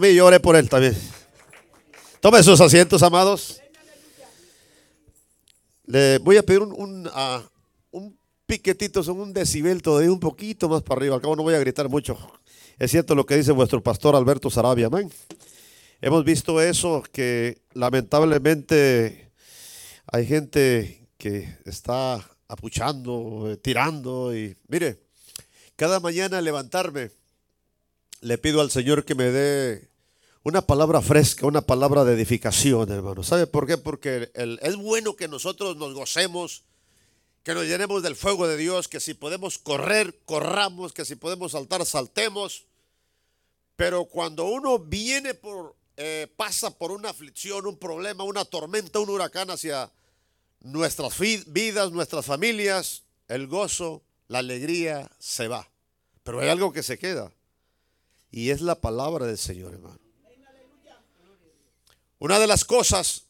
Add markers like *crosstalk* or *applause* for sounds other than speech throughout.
mí, yo oré por él también. Tomen sus asientos, amados. Le voy a pedir un, ah, un piquetito, son un decibel todavía un poquito más para arriba. Al cabo no voy a gritar mucho. Es cierto lo que dice vuestro pastor Alberto Sarabia, amén. Hemos visto eso, que lamentablemente hay gente que está apuchando, eh, tirando y mire, cada mañana levantarme le pido al Señor que me dé una palabra fresca, una palabra de edificación, hermano. ¿Sabe por qué? Porque es bueno que nosotros nos gocemos, que nos llenemos del fuego de Dios, que si podemos correr, corramos, que si podemos saltar, saltemos. Pero cuando uno viene por, eh, pasa por una aflicción, un problema, una tormenta, un huracán hacia nuestras vidas, nuestras familias, el gozo, la alegría se va. Pero hay algo que se queda. Y es la palabra del Señor, hermano. Una de las cosas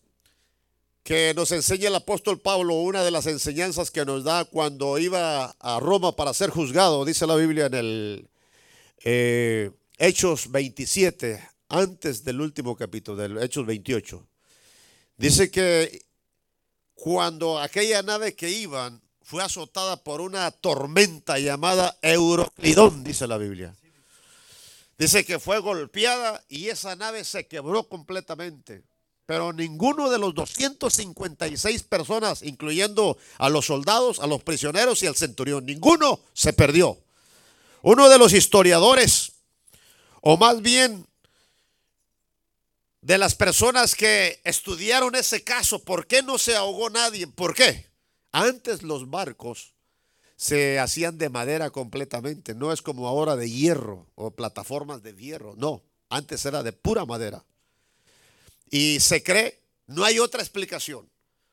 que nos enseña el apóstol Pablo, una de las enseñanzas que nos da cuando iba a Roma para ser juzgado, dice la Biblia en el eh, Hechos 27, antes del último capítulo, del Hechos 28. Dice que cuando aquella nave que iban fue azotada por una tormenta llamada Euroclidón, dice la Biblia. Dice que fue golpeada y esa nave se quebró completamente. Pero ninguno de los 256 personas, incluyendo a los soldados, a los prisioneros y al centurión, ninguno se perdió. Uno de los historiadores, o más bien de las personas que estudiaron ese caso, ¿por qué no se ahogó nadie? ¿Por qué? Antes los barcos se hacían de madera completamente, no es como ahora de hierro o plataformas de hierro, no, antes era de pura madera. Y se cree, no hay otra explicación,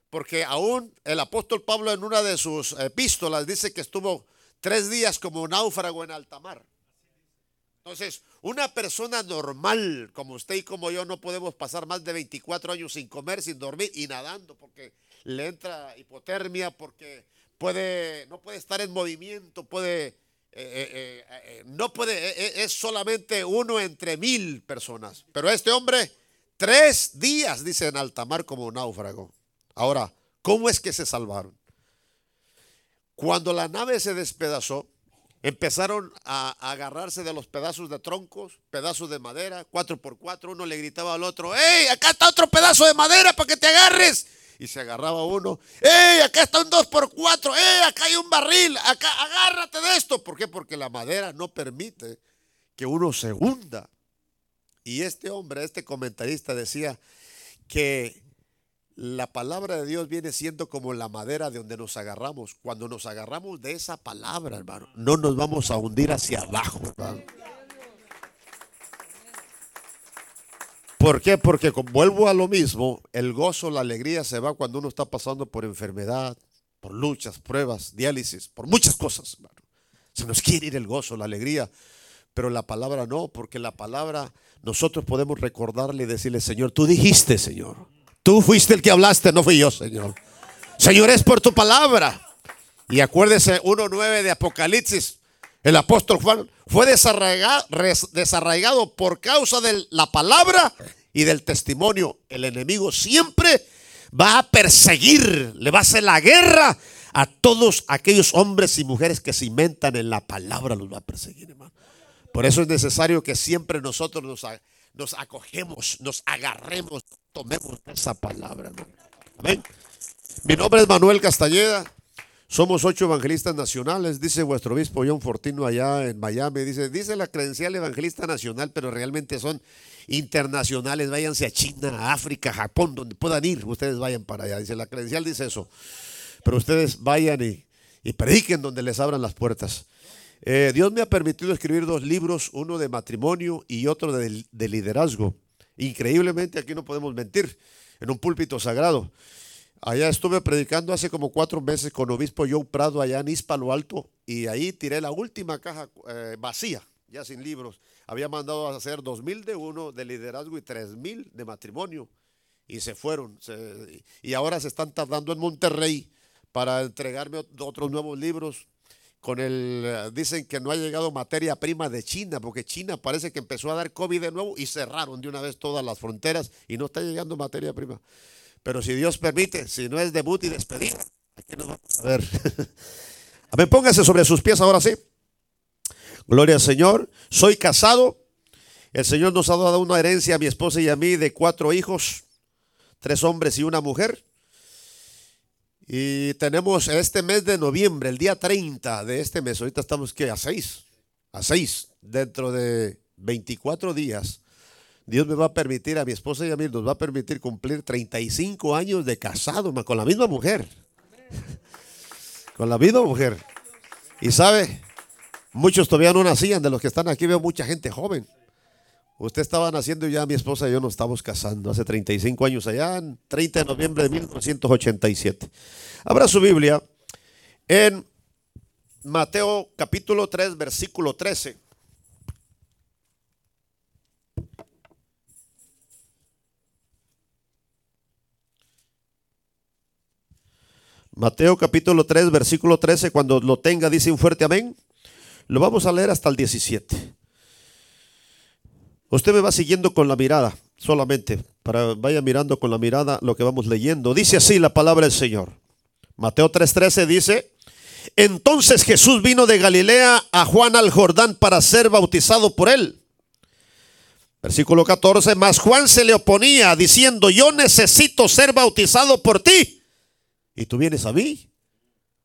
porque aún el apóstol Pablo en una de sus epístolas dice que estuvo tres días como náufrago en alta mar. Entonces, una persona normal como usted y como yo no podemos pasar más de 24 años sin comer, sin dormir y nadando porque le entra hipotermia, porque no puede estar en movimiento, puede, eh, eh, eh, no puede, es solamente uno entre mil personas. Pero este hombre, tres días, dice en alta mar como náufrago. Ahora, ¿cómo es que se salvaron? Cuando la nave se despedazó, empezaron a, a agarrarse de los pedazos de troncos, pedazos de madera, cuatro por cuatro. Uno le gritaba al otro, ¡Ey, acá está otro pedazo de madera para que te agarres! Y se agarraba uno, ¡Ey, acá está un dos por cuatro! ¡Ey, acá hay un barril! ¡Acá, agárrate de esto! ¿Por qué? Porque la madera no permite que uno se hunda. Y este hombre, este comentarista decía que la palabra de Dios viene siendo como la madera de donde nos agarramos. Cuando nos agarramos de esa palabra, hermano, no nos vamos a hundir hacia abajo, hermano. ¿Por qué? Porque vuelvo a lo mismo, el gozo, la alegría se va cuando uno está pasando por enfermedad, por luchas, pruebas, diálisis, por muchas cosas, hermano. Se nos quiere ir el gozo, la alegría, pero la palabra no, porque la palabra nosotros podemos recordarle y decirle, Señor, tú dijiste, Señor. Tú fuiste el que hablaste, no fui yo, Señor. Señor, es por tu palabra. Y acuérdese 1.9 de Apocalipsis. El apóstol Juan fue desarraigado, por causa de la palabra y del testimonio. El enemigo siempre va a perseguir, le va a hacer la guerra a todos aquellos hombres y mujeres que se inventan en la palabra, los va a perseguir, hermano. Por eso es necesario que siempre nosotros nos, nos acogemos, nos agarremos, tomemos esa palabra. hermano. Amén. Mi nombre es Manuel Castañeda. Somos ocho evangelistas nacionales, dice vuestro obispo John Fortino allá en Miami. Dice, dice la credencial evangelista nacional, pero realmente son internacionales. Váyanse a China, a África, Japón, donde puedan ir. Ustedes vayan para allá. Dice la credencial, dice eso. Pero ustedes vayan y, prediquen donde les abran las puertas. Eh, Dios me ha permitido escribir dos libros, uno de matrimonio y otro de liderazgo. Increíblemente aquí no podemos mentir, en un púlpito sagrado. Allá estuve predicando hace como cuatro meses con obispo Joe Prado allá en Ispalo Alto y ahí tiré la última caja eh, vacía, ya sin libros. Había mandado a hacer dos mil de uno de liderazgo y tres mil de matrimonio y se fueron. Y ahora se están tardando en Monterrey para entregarme otros nuevos libros con el, dicen que no ha llegado materia prima de China, porque China parece que empezó a dar COVID de nuevo y cerraron de una vez todas las fronteras y no está llegando materia prima. Pero si Dios permite, si no es debut y despedida, aquí nos vamos *laughs* a ver. póngase sobre sus pies ahora sí. Gloria al Señor. Soy casado. El Señor nos ha dado una herencia a mi esposa y a mí de cuatro hijos, tres hombres y una mujer. Y tenemos este mes de noviembre, el día 30 de este mes, ahorita estamos que a 6, a 6, dentro de 24 días, Dios me va a permitir, a mi esposa y a mí nos va a permitir cumplir 35 años de casado con la misma mujer. Con la misma mujer. Y sabe, muchos todavía no nacían, de los que están aquí veo mucha gente joven. Usted estaba naciendo ya mi esposa y yo nos estamos casando hace 35 años allá, en 30 de noviembre de 1987. Abra su Biblia en Mateo capítulo 3, versículo 13. Mateo capítulo 3, versículo 13, cuando lo tenga, dice un fuerte amén. Lo vamos a leer hasta el 17. Usted me va siguiendo con la mirada, solamente, para vaya mirando con la mirada lo que vamos leyendo. Dice así la palabra del Señor. Mateo 3:13 dice, entonces Jesús vino de Galilea a Juan al Jordán para ser bautizado por él. Versículo 14, mas Juan se le oponía diciendo, yo necesito ser bautizado por ti. Y tú vienes a mí.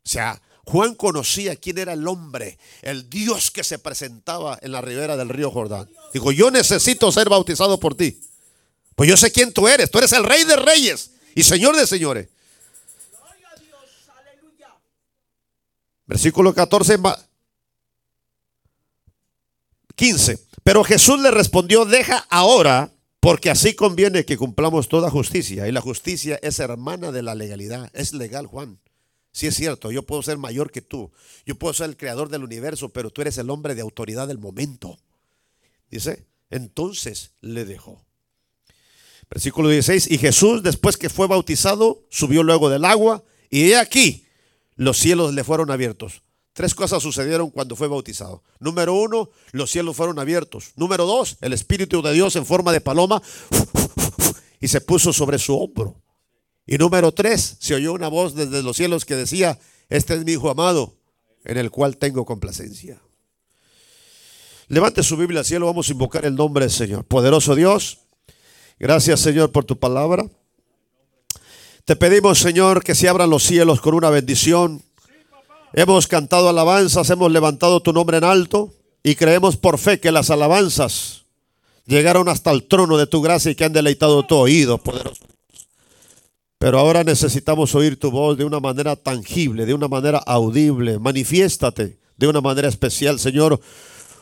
O sea, Juan conocía quién era el hombre, el Dios que se presentaba en la ribera del río Jordán. Dijo, yo necesito ser bautizado por ti. Pues yo sé quién tú eres. Tú eres el rey de reyes y señor de señores. Versículo 14, 15. Pero Jesús le respondió, deja ahora, porque así conviene que cumplamos toda justicia. Y la justicia es hermana de la legalidad. Es legal, Juan. Sí es cierto, yo puedo ser mayor que tú, yo puedo ser el creador del universo, pero tú eres el hombre de autoridad del momento. Dice, entonces le dejó. Versículo 16, y Jesús después que fue bautizado, subió luego del agua, y he aquí, los cielos le fueron abiertos. Tres cosas sucedieron cuando fue bautizado. Número uno, los cielos fueron abiertos. Número dos, el Espíritu de Dios en forma de paloma y se puso sobre su hombro. Y número tres, se oyó una voz desde los cielos que decía, este es mi Hijo amado, en el cual tengo complacencia. Levante su Biblia al cielo, vamos a invocar el nombre del Señor. Poderoso Dios, gracias Señor por tu palabra. Te pedimos Señor que se abran los cielos con una bendición. Hemos cantado alabanzas, hemos levantado tu nombre en alto y creemos por fe que las alabanzas llegaron hasta el trono de tu gracia y que han deleitado tu oído, poderoso. Pero ahora necesitamos oír tu voz de una manera tangible, de una manera audible. Manifiéstate de una manera especial, Señor.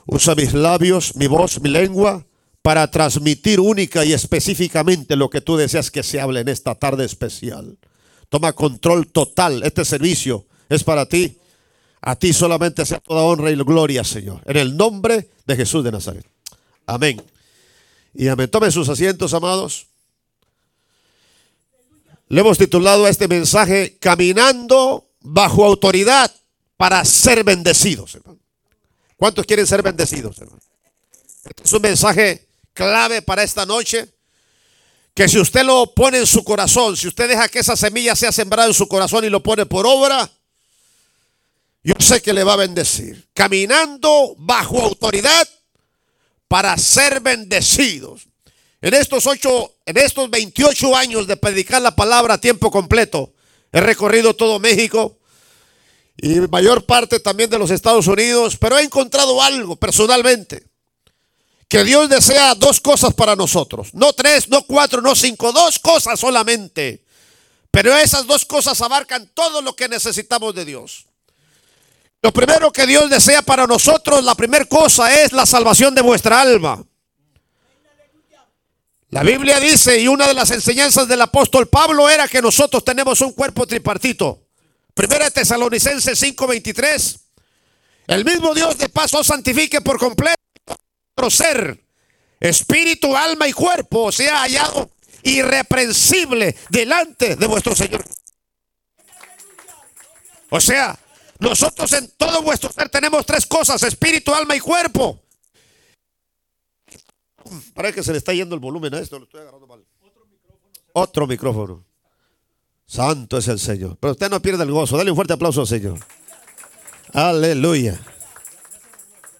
Usa mis labios, mi voz, mi lengua para transmitir única y específicamente lo que tú deseas que se hable en esta tarde especial. Toma control total. Este servicio es para ti. A ti solamente sea toda honra y gloria, Señor. En el nombre de Jesús de Nazaret. Amén. Y amén. Tome sus asientos, amados. Le hemos titulado a este mensaje Caminando bajo autoridad para ser bendecidos. ¿Cuántos quieren ser bendecidos? Este es un mensaje clave para esta noche. Que si usted lo pone en su corazón, si usted deja que esa semilla sea sembrada en su corazón y lo pone por obra, yo sé que le va a bendecir. Caminando bajo autoridad para ser bendecidos. En estos ocho, en estos 28 años de predicar la palabra a tiempo completo, he recorrido todo México y mayor parte también de los Estados Unidos, pero he encontrado algo personalmente. Que Dios desea dos cosas para nosotros. No tres, no cuatro, no cinco, dos cosas solamente. Pero esas dos cosas abarcan todo lo que necesitamos de Dios. Lo primero que Dios desea para nosotros, la primera cosa es la salvación de vuestra alma. La Biblia dice, y una de las enseñanzas del apóstol Pablo era que nosotros tenemos un cuerpo tripartito. Primera Tesalonicenses 5:23. El mismo Dios de paso santifique por completo nuestro ser, espíritu, alma y cuerpo sea hallado irreprensible delante de vuestro Señor. O sea, Nosotros en todo vuestro ser tenemos tres cosas, espíritu, alma y cuerpo. Para que se le está yendo el volumen a esto, lo estoy agarrando mal. Otro micrófono. Santo es el Señor. Pero usted no pierde el gozo. Dale un fuerte aplauso al Señor. Aleluya.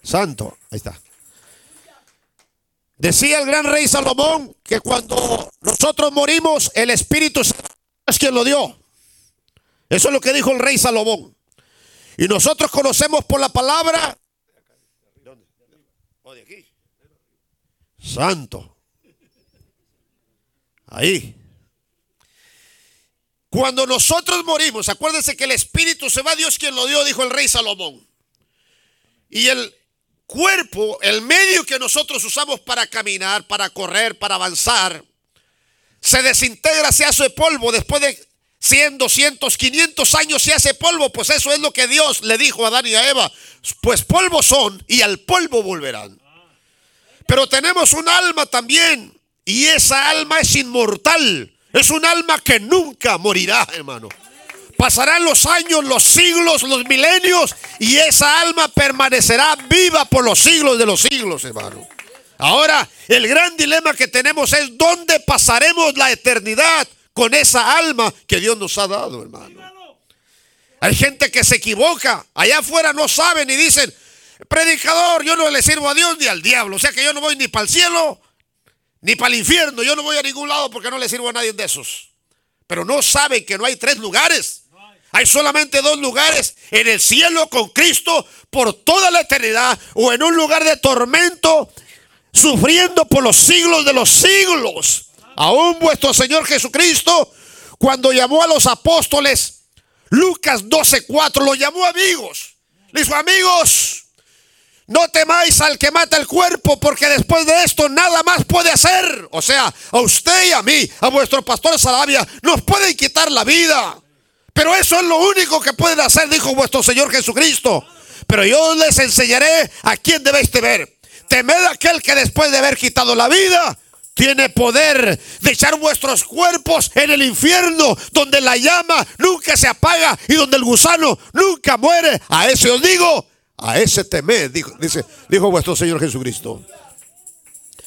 Santo. Ahí está. Decía el gran rey Salomón que cuando nosotros morimos, el Espíritu es quien lo dio. Eso es lo que dijo el rey Salomón. Y nosotros conocemos por la palabra. Santo. Ahí. Cuando nosotros morimos, acuérdense que el Espíritu se va, Dios quien lo dio, dijo el rey Salomón. Y el cuerpo, el medio que nosotros usamos para caminar, para correr, para avanzar, se desintegra, se hace polvo después de 100, 200, 500 años se hace polvo, pues eso es lo que Dios le dijo a Adán y a Eva. Pues polvo son y al polvo volverán. Pero tenemos un alma también y esa alma es inmortal. Es un alma que nunca morirá, hermano. Pasarán los años, los siglos, los milenios y esa alma permanecerá viva por los siglos de los siglos, hermano. Ahora, el gran dilema que tenemos es dónde pasaremos la eternidad con esa alma que Dios nos ha dado, hermano. Hay gente que se equivoca, allá afuera no saben y dicen, predicador, yo no le sirvo a Dios ni al diablo, o sea que yo no voy ni para el cielo ni para el infierno, yo no voy a ningún lado porque no le sirvo a nadie de esos. Pero no saben que no hay tres lugares. Hay solamente dos lugares, en el cielo con Cristo por toda la eternidad o en un lugar de tormento, sufriendo por los siglos de los siglos. Aún vuestro Señor Jesucristo, cuando llamó a los apóstoles, Lucas 12:4, lo llamó amigos. Le dijo, amigos, no temáis al que mata el cuerpo, porque después de esto nada más puede hacer. O sea, a usted y a mí, a vuestro pastor Sarabia, nos pueden quitar la vida. Pero eso es lo único que pueden hacer, dijo vuestro Señor Jesucristo. Pero yo les enseñaré a quién debéis temer. Temed aquel que después de haber quitado la vida, tiene poder de echar vuestros cuerpos en el infierno, donde la llama nunca se apaga y donde el gusano nunca muere. A ese os digo, a ese temed, dice, dijo vuestro Señor Jesucristo.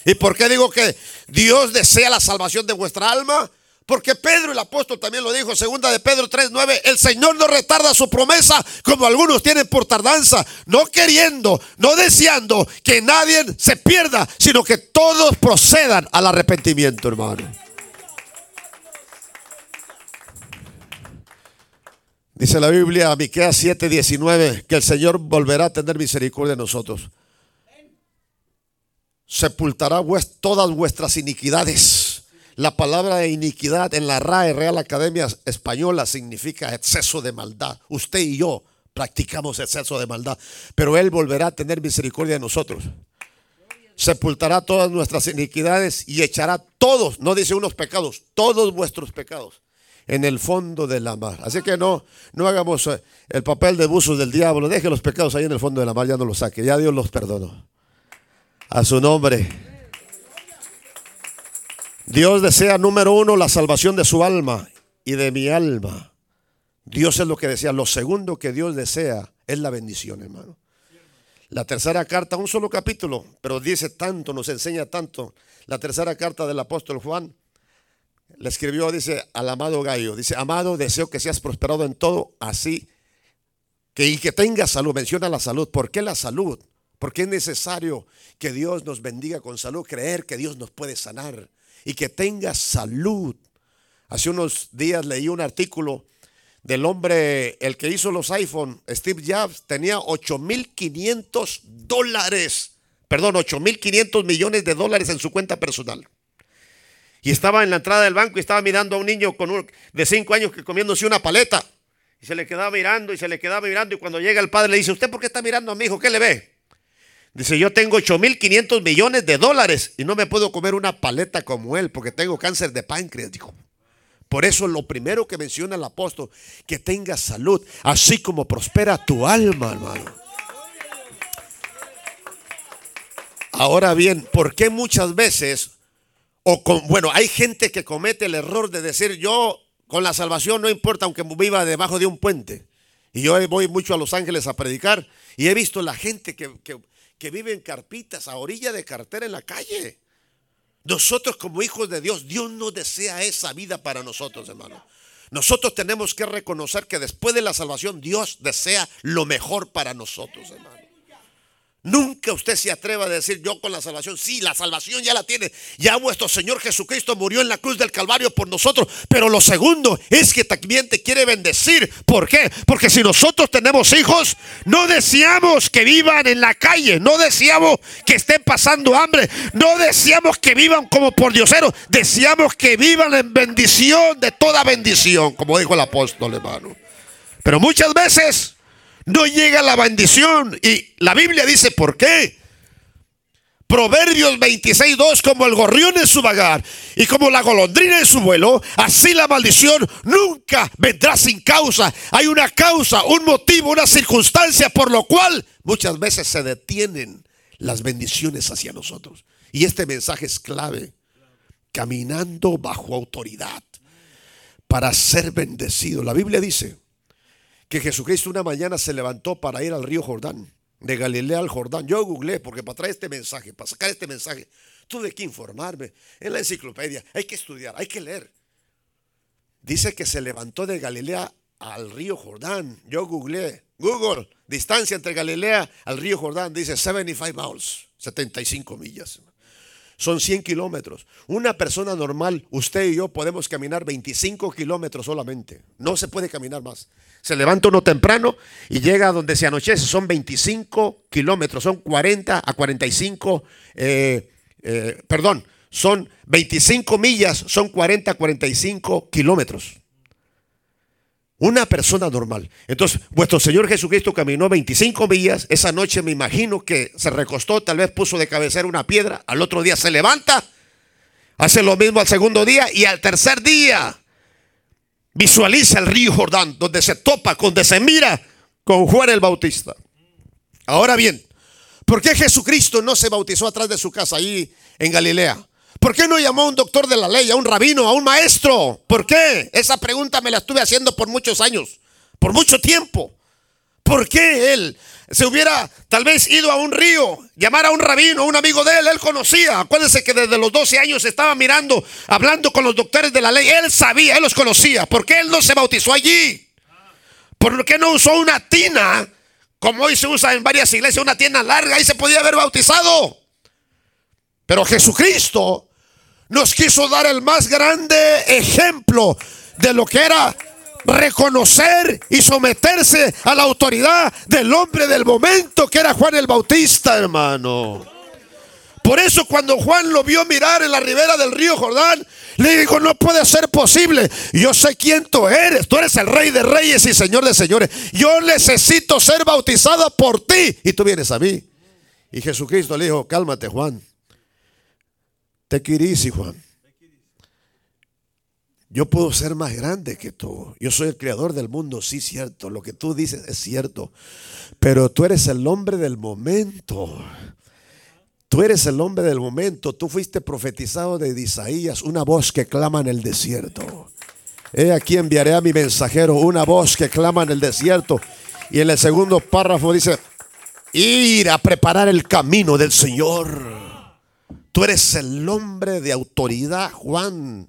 ¿Y por qué digo que Dios desea la salvación de vuestra alma? Porque Pedro el apóstol también lo dijo, segunda de Pedro 3:9, el Señor no retarda su promesa como algunos tienen por tardanza, no queriendo, no deseando que nadie se pierda, sino que todos procedan al arrepentimiento, hermano. Dice la Biblia, Miqueas 7:19, que el Señor volverá a tener misericordia de nosotros. Sepultará todas vuestras iniquidades la palabra de iniquidad en la RAE, Real Academia Española, significa exceso de maldad. Usted y yo practicamos exceso de maldad, pero Él volverá a tener misericordia de nosotros. Sepultará todas nuestras iniquidades y echará todos, no dice unos pecados, todos vuestros pecados en el fondo de la mar. Así que no, no hagamos eh, el papel de buzos del diablo, deje los pecados ahí en el fondo de la mar, ya no los saque, ya Dios los perdonó. A su nombre. Dios desea, número uno, la salvación de su alma y de mi alma. Dios es lo que desea. Lo segundo que Dios desea es la bendición, hermano. La tercera carta, un solo capítulo, pero dice tanto, nos enseña tanto. La tercera carta del apóstol Juan le escribió, dice, al amado Gallo, dice, amado, deseo que seas prosperado en todo, así que y que tengas salud. Menciona la salud. ¿Por qué la salud? Porque es necesario que Dios nos bendiga con salud, creer que Dios nos puede sanar y que tenga salud. Hace unos días leí un artículo del hombre, el que hizo los iPhone, Steve Jobs, tenía 8.500 dólares, perdón, 8.500 millones de dólares en su cuenta personal. Y estaba en la entrada del banco y estaba mirando a un niño con de 5 años que comiéndose una paleta. Y se le quedaba mirando y se le quedaba mirando. Y cuando llega el padre le dice, ¿usted por qué está mirando a mi hijo? ¿Qué le ve? Dice, yo tengo 8.500 millones de dólares y no me puedo comer una paleta como él porque tengo cáncer de páncreas, dijo. Por eso lo primero que menciona el apóstol, que tengas salud, así como prospera tu alma, hermano. Ahora bien, ¿por qué muchas veces, o bueno, hay gente que comete el error de decir, yo con la salvación no importa aunque viva debajo de un puente? Y yo voy mucho a Los Ángeles a predicar y he visto la gente que vive en carpitas, a orilla de cartera en la calle. Nosotros como hijos de Dios, Dios no desea esa vida para nosotros, hermano. Nosotros tenemos que reconocer que después de la salvación Dios desea lo mejor para nosotros, hermano. Nunca usted se atreva a decir yo con la salvación. Sí, la salvación ya la tiene. Ya vuestro Señor Jesucristo murió en la cruz del Calvario por nosotros. Pero lo segundo es que también te quiere bendecir. ¿Por qué? Porque si nosotros tenemos hijos, no deseamos que vivan en la calle. No deseamos que estén pasando hambre. No deseamos que vivan como por diosero. Deseamos que vivan en bendición de toda bendición, como dijo el apóstol hermano. Pero muchas veces no llega la bendición. Y la Biblia dice, ¿por qué? Proverbios 26.2, como el gorrión en su vagar y como la golondrina en su vuelo, así la maldición nunca vendrá sin causa. Hay una causa, un motivo, una circunstancia por lo cual muchas veces se detienen las bendiciones hacia nosotros. Y este mensaje es clave. Caminando bajo autoridad para ser bendecido. La Biblia dice, que Jesucristo una mañana se levantó para ir al río Jordán, de Galilea al Jordán. Yo googleé porque para traer este mensaje, para sacar este mensaje, tuve que informarme en la enciclopedia. Hay que estudiar, hay que leer. Dice que se levantó de Galilea al río Jordán. Yo googleé, Google, distancia entre Galilea al río Jordán, dice 75 miles, 75 millas. Son 100 kilómetros. Una persona normal, usted y yo podemos caminar 25 kilómetros solamente. No se puede caminar más. Se levanta uno temprano y llega a donde se anochece. Son 25 kilómetros, son 40 a 45, eh, eh, perdón, son 25 millas, son 40 a 45 kilómetros. Una persona normal. Entonces, vuestro Señor Jesucristo caminó 25 millas. Esa noche me imagino que se recostó, tal vez puso de cabecera una piedra. Al otro día se levanta, hace lo mismo al segundo día y al tercer día visualiza el río Jordán, donde se topa, donde se mira con Juan el Bautista. Ahora bien, ¿por qué Jesucristo no se bautizó atrás de su casa ahí en Galilea? ¿Por qué no llamó a un doctor de la ley, a un rabino, a un maestro? ¿Por qué? Esa pregunta me la estuve haciendo por muchos años, por mucho tiempo. ¿Por qué él se hubiera tal vez ido a un río, llamar a un rabino, a un amigo de él? Él conocía. Acuérdense que desde los 12 años estaba mirando, hablando con los doctores de la ley. Él sabía, él los conocía. ¿Por qué él no se bautizó allí? ¿Por qué no usó una tina, como hoy se usa en varias iglesias, una tina larga? y se podía haber bautizado. Pero Jesucristo nos quiso dar el más grande ejemplo de lo que era reconocer y someterse a la autoridad del hombre del momento que era Juan el Bautista, hermano. Por eso cuando Juan lo vio mirar en la ribera del río Jordán, le dijo, no puede ser posible. Yo sé quién tú eres. Tú eres el rey de reyes y señor de señores. Yo necesito ser bautizado por ti. Y tú vienes a mí. Y Jesucristo le dijo, cálmate Juan. Te querís, Juan. Yo puedo ser más grande que tú. Yo soy el creador del mundo, sí, cierto. Lo que tú dices es cierto. Pero tú eres el hombre del momento. Tú eres el hombre del momento. Tú fuiste profetizado de Isaías, una voz que clama en el desierto. He aquí enviaré a mi mensajero una voz que clama en el desierto. Y en el segundo párrafo dice, ir a preparar el camino del Señor. Tú eres el hombre de autoridad, Juan.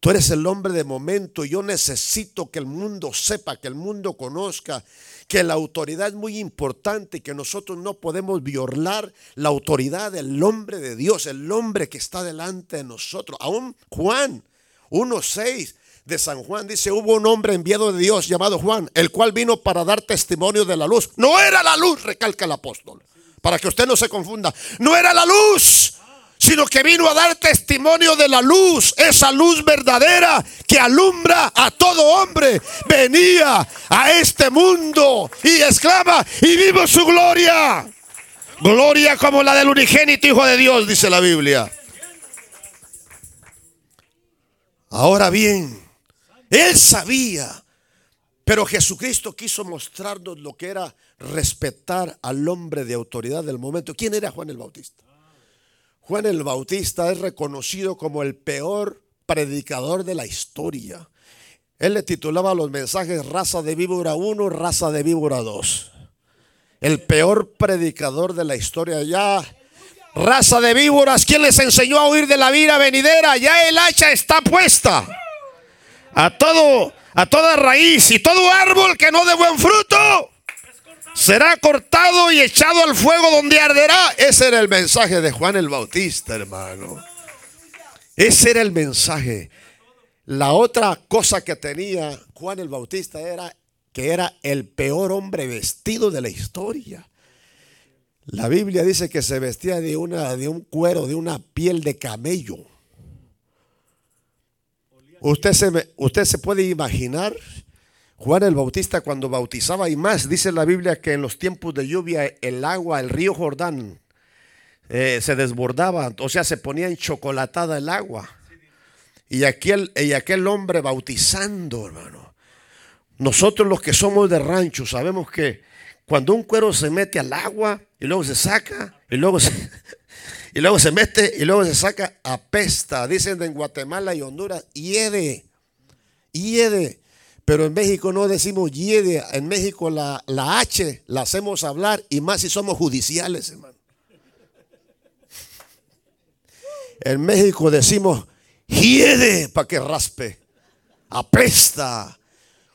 Tú eres el hombre de momento. Yo necesito que el mundo sepa, que el mundo conozca que la autoridad es muy importante y que nosotros no podemos violar la autoridad del hombre de Dios, el hombre que está delante de nosotros. Aún Juan 1.6 de San Juan dice, hubo un hombre enviado de Dios llamado Juan, el cual vino para dar testimonio de la luz. No era la luz, recalca el apóstol, para que usted no se confunda. No era la luz sino que vino a dar testimonio de la luz, esa luz verdadera que alumbra a todo hombre. Venía a este mundo y exclama, y vimos su gloria. Gloria como la del unigénito Hijo de Dios, dice la Biblia. Ahora bien, él sabía, pero Jesucristo quiso mostrarnos lo que era respetar al hombre de autoridad del momento. ¿Quién era Juan el Bautista? Juan el Bautista es reconocido como el peor predicador de la historia. Él le titulaba los mensajes raza de víbora 1, raza de víbora 2. El peor predicador de la historia ya. Raza de víboras, ¿quién les enseñó a huir de la vida venidera? Ya el hacha está puesta. A todo, a toda raíz y todo árbol que no dé buen fruto será cortado y echado al fuego donde arderá. Ese era el mensaje de Juan el Bautista, hermano. Ese era el mensaje. La otra cosa que tenía Juan el Bautista era que era el peor hombre vestido de la historia. La Biblia dice que se vestía de, una, de un cuero, de una piel de camello. Usted se, usted se puede imaginar Juan el Bautista cuando bautizaba y más, dice la Biblia que en los tiempos de lluvia el agua, el río Jordán, eh, se desbordaba, o sea, se ponía enchocolatada el agua. Y aquel, y aquel hombre bautizando, hermano. Nosotros los que somos de rancho sabemos que cuando un cuero se mete al agua y luego se saca y luego se, *laughs* y luego se mete y luego se saca, apesta. Dicen en Guatemala y Honduras, hiede, hiede. Pero en México no decimos hiede. En México la, la H la hacemos hablar y más si somos judiciales, hermano. En México decimos hiede para que raspe. Apesta.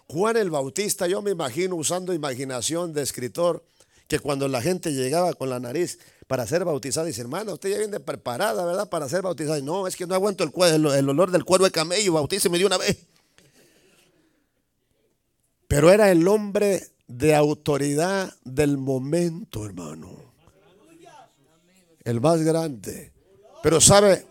Juan el Bautista, yo me imagino usando imaginación de escritor, que cuando la gente llegaba con la nariz para ser bautizada, dice, hermana, usted ya viene preparada, ¿verdad? Para ser bautizada. No, es que no aguanto el, el olor del cuero de camello, bautíceme de una vez. Pero era el hombre de autoridad del momento, hermano. El más grande. Pero sabe,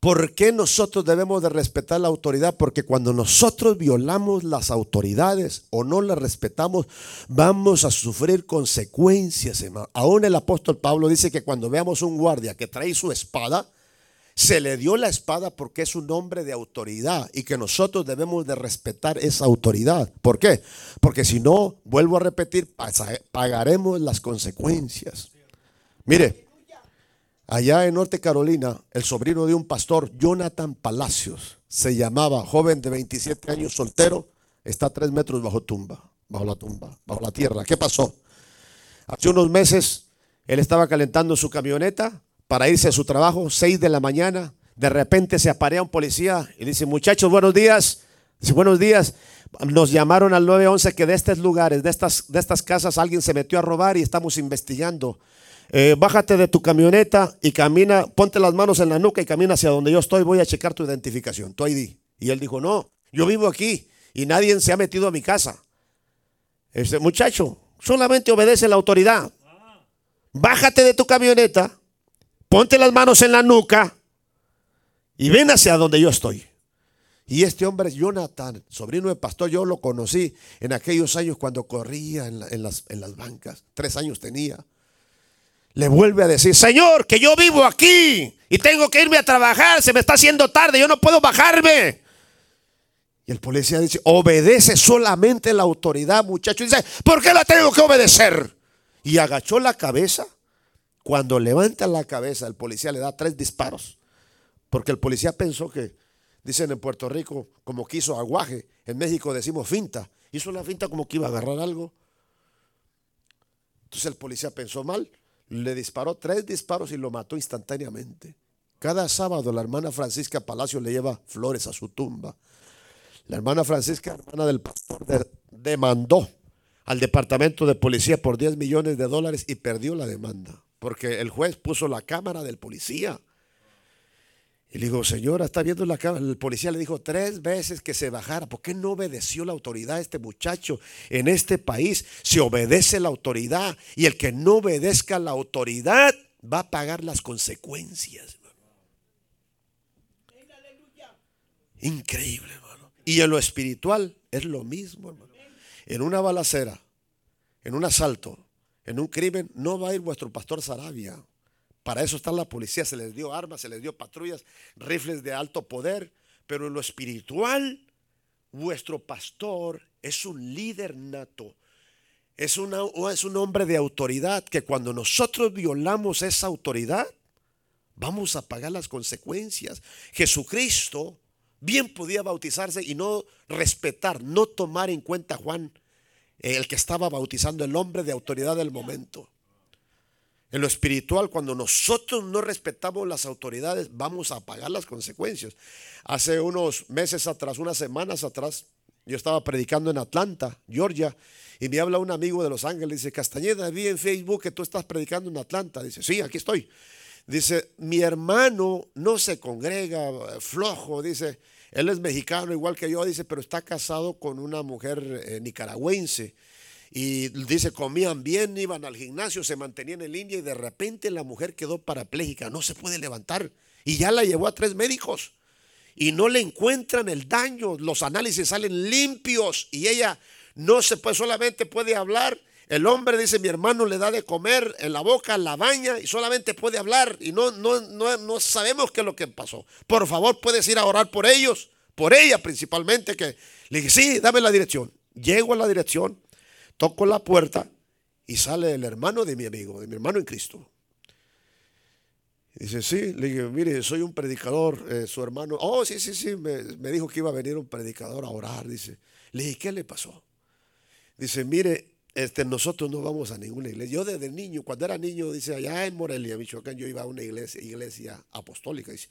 ¿por qué nosotros debemos de respetar la autoridad? Porque cuando nosotros violamos las autoridades o no las respetamos, vamos a sufrir consecuencias, hermano. Aún el apóstol Pablo dice que cuando veamos un guardia que trae su espada, se le dio la espada porque es un hombre de autoridad y que nosotros debemos de respetar esa autoridad. ¿Por qué? Porque si no, vuelvo a repetir, pagaremos las consecuencias. Mire, Allá en Norte Carolina, el sobrino de un pastor, Jonathan Palacios, se llamaba, joven de 27 años, soltero, está tres metros bajo tumba, bajo la tumba, bajo la tierra. ¿Qué pasó? Hace unos meses él estaba calentando su camioneta para irse a su trabajo, 6 de la mañana. De repente se aparea un policía y dice, muchachos, buenos días. Dice, buenos días. Nos llamaron al 911 que de estos lugares, de estas, de estas casas, alguien se metió a robar y estamos investigando. Eh, bájate de tu camioneta y camina, ponte las manos en la nuca y camina hacia donde yo estoy, voy a checar tu identificación, tu ID. Y él dijo, no, yo vivo aquí y nadie se ha metido a mi casa. Ese muchacho, solamente obedece la autoridad. Bájate de tu camioneta, ponte las manos en la nuca y ven hacia donde yo estoy. Y este hombre Jonathan, sobrino del pastor, yo lo conocí en aquellos años cuando corría en, las, en las bancas. Tres años tenía le vuelve a decir, Señor, que yo vivo aquí y tengo que irme a trabajar, se me está haciendo tarde, yo no puedo bajarme. Y el policía dice, obedece solamente la autoridad, muchacho. Y dice, ¿por qué la tengo que obedecer? Y agachó la cabeza. Cuando levanta la cabeza, el policía le da tres disparos. Porque el policía pensó que, dicen en Puerto Rico, como quiso aguaje. En México decimos finta. Hizo la finta como que iba a agarrar algo. Entonces el policía pensó mal le disparó tres disparos y lo mató instantáneamente. Cada sábado la hermana Francisca Palacio le lleva flores a su tumba. La hermana Francisca, hermana del pastor, demandó al departamento de policía por 10 millones de dólares y perdió la demanda, porque el juez puso la cámara del policía y le digo, señora, está viendo la cámara. El policía le dijo tres veces que se bajara. ¿Por qué no obedeció la autoridad a este muchacho? En este país se obedece la autoridad y el que no obedezca la autoridad va a pagar las consecuencias. Increíble, hermano. Y en lo espiritual es lo mismo, hermano. En una balacera, en un asalto, en un crimen, no va a ir vuestro pastor Sarabia. Para eso está la policía, se les dio armas, se les dio patrullas, rifles de alto poder, pero en lo espiritual, vuestro pastor es un líder nato. Es, es un hombre de autoridad que cuando nosotros violamos esa autoridad, vamos a pagar las consecuencias. Jesucristo bien podía bautizarse y no respetar, no tomar en cuenta a Juan, el que estaba bautizando el hombre de autoridad del momento. En lo espiritual, cuando nosotros no respetamos las autoridades, vamos a pagar las consecuencias. Hace unos meses atrás, unas semanas atrás, yo estaba predicando en Atlanta, Georgia, y me habla un amigo de Los Ángeles, dice, Castañeda, vi en Facebook que tú estás predicando en Atlanta. Dice, sí, aquí estoy. Dice, mi hermano no se congrega, flojo, dice, él es mexicano igual que yo, dice, pero está casado con una mujer eh, nicaragüense. Y dice, comían bien, iban al gimnasio, se mantenían en línea y de repente la mujer quedó parapléjica, no se puede levantar. Y ya la llevó a tres médicos y no le encuentran el daño, los análisis salen limpios y ella no se puede, solamente puede hablar. El hombre dice, mi hermano le da de comer en la boca, la baña y solamente puede hablar y no, no, no, no sabemos qué es lo que pasó. Por favor, puedes ir a orar por ellos, por ella principalmente, que le dije, sí, dame la dirección. Llego a la dirección, Toco la puerta y sale el hermano de mi amigo, de mi hermano en Cristo. dice, sí, le dije, mire, soy un predicador, eh, su hermano. Oh, sí, sí, sí, me, dijo que iba a venir un predicador a orar, dice. Le dije, ¿qué le pasó? Dice, mire, este, nosotros no vamos a ninguna iglesia. Yo desde niño, cuando era niño, dice, allá en Morelia, Michoacán, yo iba a una iglesia, iglesia apostólica. Dice.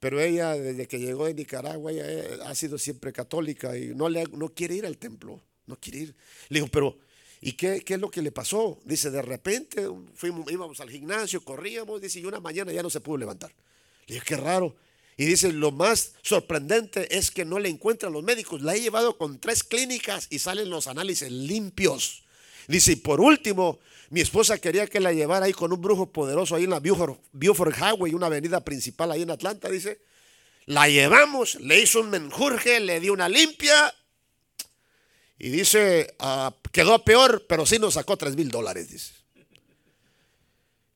Pero ella, desde que llegó de Nicaragua, eh, ha sido siempre católica y no, le, no quiere ir al templo. No quiere ir. Le digo, pero ¿Y qué, es lo que le pasó? Dice, de repente fuimos, íbamos al gimnasio, corríamos, dice, y una mañana ya no se pudo levantar. Le dije, qué raro. Y dice, lo más sorprendente es que no le encuentran los médicos. La he llevado con tres clínicas y salen los análisis limpios. Dice, y por último, mi esposa quería que la llevara ahí con un brujo poderoso ahí en la Buford Highway, una avenida principal ahí en Atlanta, dice. La llevamos, le hizo un menjurje, le dio una limpia y dice, ah, quedó peor, pero sí nos sacó tres mil dólares, dice.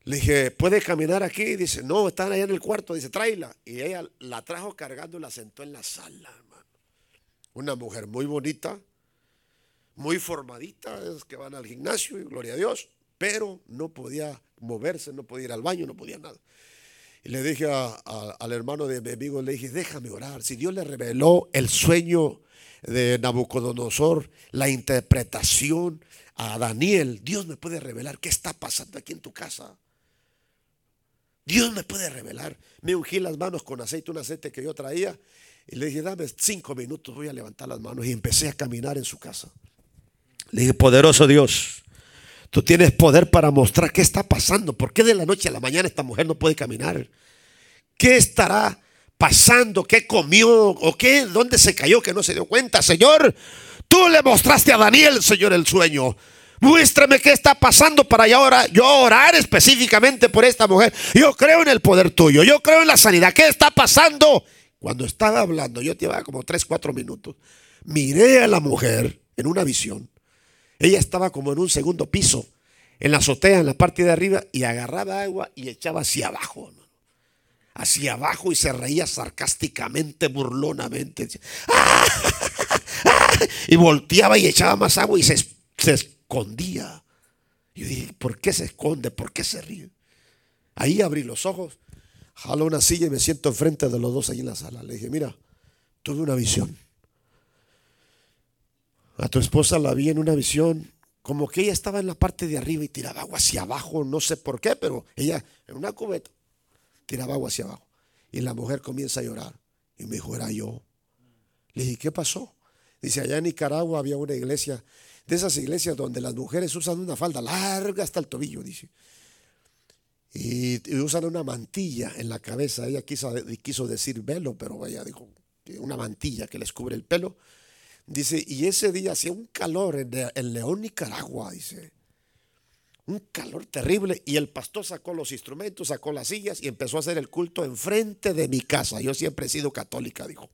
Le dije, ¿puede caminar aquí? Dice, no, están allá en el cuarto. Dice, tráela. Y ella la trajo cargando y la sentó en la sala, hermano. Una mujer muy bonita, muy formadita, es que van al gimnasio, y gloria a Dios, pero no podía moverse, no podía ir al baño, no podía nada. Y le dije al hermano de mi amigo, le dije, déjame orar. Si Dios le reveló el sueño de Nabucodonosor, la interpretación a Daniel, Dios me puede revelar qué está pasando aquí en tu casa. Dios me puede revelar. Me ungí las manos con aceite, un aceite que yo traía, y le dije, dame cinco minutos, voy a levantar las manos. Y empecé a caminar en su casa. Le dije, poderoso Dios, tú tienes poder para mostrar qué está pasando. ¿Por qué de la noche a la mañana esta mujer no puede caminar? ¿Qué estará pasando, qué comió o qué, dónde se cayó que no se dio cuenta. Señor, tú le mostraste a Daniel, Señor, el sueño. Muéstrame qué está pasando para yo orar, yo orar específicamente por esta mujer. Yo creo en el poder tuyo, yo creo en la sanidad. ¿Qué está pasando? Cuando estaba hablando, yo llevaba como 3, 4 minutos, miré a la mujer en una visión. Ella estaba como en un segundo piso, en la azotea, en la parte de arriba, y agarraba agua y echaba hacia abajo hacia abajo y se reía sarcásticamente, burlonamente. Y volteaba y echaba más agua y se, escondía. Yo dije, ¿por qué se esconde? ¿Por qué se ríe? Ahí abrí los ojos, jalo una silla y me siento enfrente de los dos ahí en la sala. Le dije, mira, tuve una visión. A tu esposa la vi en una visión, como que ella estaba en la parte de arriba y tiraba agua hacia abajo, no sé por qué, pero ella en una cubeta tiraba agua hacia abajo. Y la mujer comienza a llorar. Y me dijo, era yo. Le dije, ¿qué pasó? Dice, allá en Nicaragua había una iglesia, de esas iglesias donde las mujeres usan una falda larga hasta el tobillo, dice. Y, usan una mantilla en la cabeza. Ella quiso, decir velo, pero ella dijo una mantilla que les cubre el pelo. Dice, y ese día hacía un calor en, en León, Nicaragua, dice un calor terrible y el pastor sacó los instrumentos, sacó las sillas y empezó a hacer el culto enfrente de mi casa. Yo siempre he sido católica, dijo.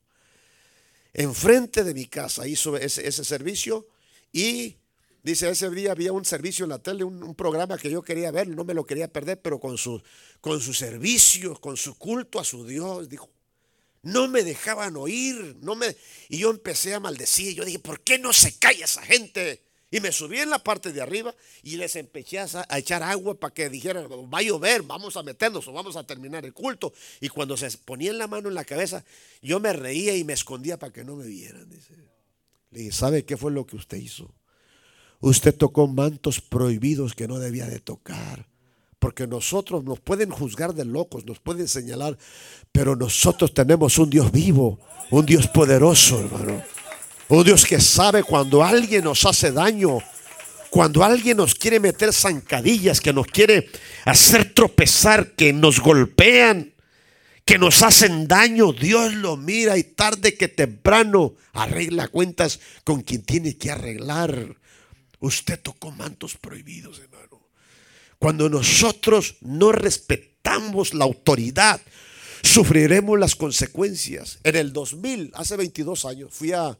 Enfrente de mi casa hizo ese, servicio y dice, ese día había un servicio en la tele, un, programa que yo quería ver, no me lo quería perder, pero con su, con su servicio, con su culto a su Dios, dijo. No me dejaban oír, no me y yo empecé a maldecir. Yo dije, ¿por qué no se calla esa gente? Y me subí en la parte de arriba y les empecé a, echar agua para que dijeran, va a llover, vamos a meternos o vamos a terminar el culto. Y cuando se ponían la mano en la cabeza, yo me reía y me escondía para que no me vieran. Le dije, ¿sabe qué fue lo que usted hizo? Usted tocó mantos prohibidos que no debía de tocar. Porque nosotros nos pueden juzgar de locos, nos pueden señalar, pero nosotros tenemos un Dios vivo, un Dios poderoso, hermano. Un Dios que sabe cuando alguien nos hace daño, cuando alguien nos quiere meter zancadillas, que nos quiere hacer tropezar, que nos golpean, que nos hacen daño, Dios lo mira y tarde que temprano arregla cuentas con quien tiene que arreglar. Usted tocó mantos prohibidos. Cuando nosotros no respetamos la autoridad, sufriremos las consecuencias. En el 2000, hace 22 años, fui a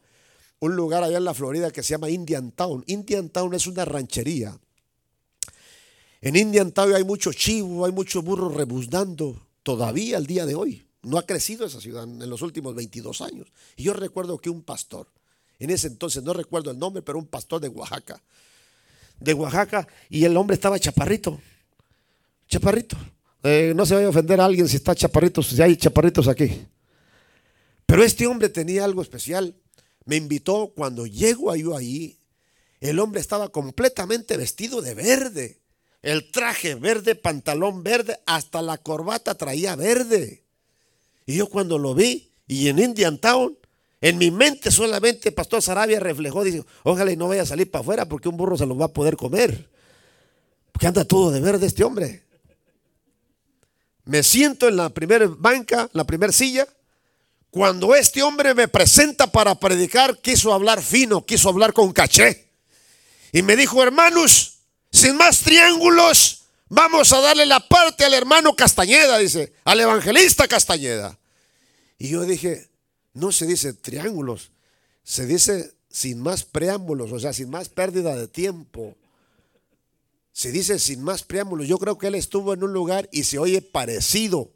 un lugar allá en la Florida que se llama Indian Town. Indian Town es una ranchería. En Indian Town hay mucho chivo, hay mucho burro rebuznando todavía al día de hoy. No ha crecido esa ciudad en los últimos 22 años. Y yo recuerdo que un pastor, en ese entonces no recuerdo el nombre, pero un pastor de Oaxaca, de Oaxaca, y el hombre estaba chaparrito, chaparrito. Eh, no se vaya a ofender a alguien si está chaparrito, si hay chaparritos aquí. Pero este hombre tenía algo especial me invitó, cuando llego yo ahí, el hombre estaba completamente vestido de verde. El traje verde, pantalón verde, hasta la corbata traía verde. Y yo cuando lo vi, y en Indian Town, en mi mente solamente Pastor Sarabia reflejó, dice, ojalá y no vaya a salir para afuera porque un burro se lo va a poder comer. Porque anda todo de verde este hombre. Me siento en la primera banca, la primera silla, cuando este hombre me presenta para predicar, quiso hablar fino, quiso hablar con caché. Y me dijo, hermanos, sin más triángulos, vamos a darle la parte al hermano Castañeda, dice, al evangelista Castañeda. Y yo dije, no se dice triángulos, se dice sin más preámbulos, o sea, sin más pérdida de tiempo. Se dice sin más preámbulos. Yo creo que él estuvo en un lugar y se oye parecido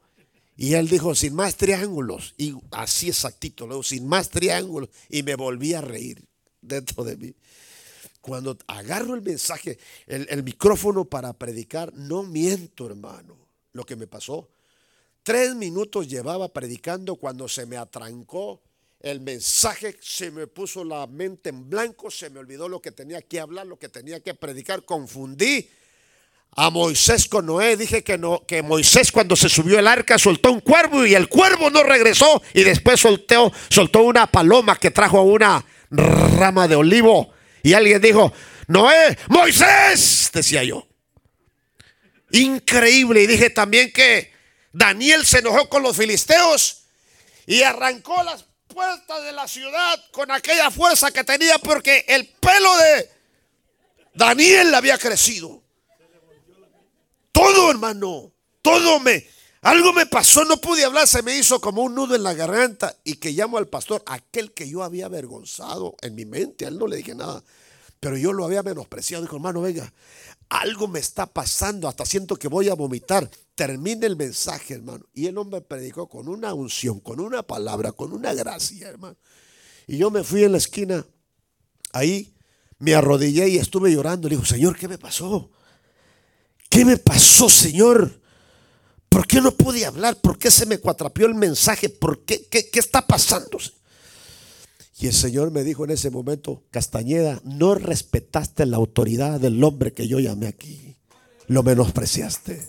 y él dijo, sin más triángulos. Y así exactito, sin más triángulos. Y me volví a reír dentro de mí. Cuando agarro el mensaje, el, micrófono para predicar, no miento, hermano, lo que me pasó. Tres minutos llevaba predicando cuando se me atrancó el mensaje, se me puso la mente en blanco, se me olvidó lo que tenía que hablar, lo que tenía que predicar, confundí a Moisés con Noé. Dije que, no, que Moisés cuando se subió el arca soltó un cuervo y el cuervo no regresó y después soltó, soltó una paloma que trajo una rama de olivo. Y alguien dijo, Noé, Moisés, decía yo. Increíble. Y dije también que Daniel se enojó con los filisteos y arrancó las puertas de la ciudad con aquella fuerza que tenía porque el pelo de Daniel había crecido. Todo, hermano. Todo me. Algo me pasó, no pude hablar, se me hizo como un nudo en la garganta y que llamo al pastor, aquel que yo había avergonzado en mi mente, a él no le dije nada, pero yo lo había menospreciado. Dijo, hermano, venga, algo me está pasando, hasta siento que voy a vomitar. Termine el mensaje, hermano. Y el hombre predicó con una unción, con una palabra, con una gracia, hermano. Y yo me fui en la esquina, ahí me arrodillé y estuve llorando. Le dijo, Señor, ¿qué me pasó? ¿Qué me pasó, Señor? ¿Por qué no pude hablar? ¿Por qué se me cuatrapió el mensaje? ¿Por qué? ¿Qué, está pasando? Y el Señor me dijo en ese momento, Castañeda, no respetaste la autoridad del hombre que yo llamé aquí. Lo menospreciaste.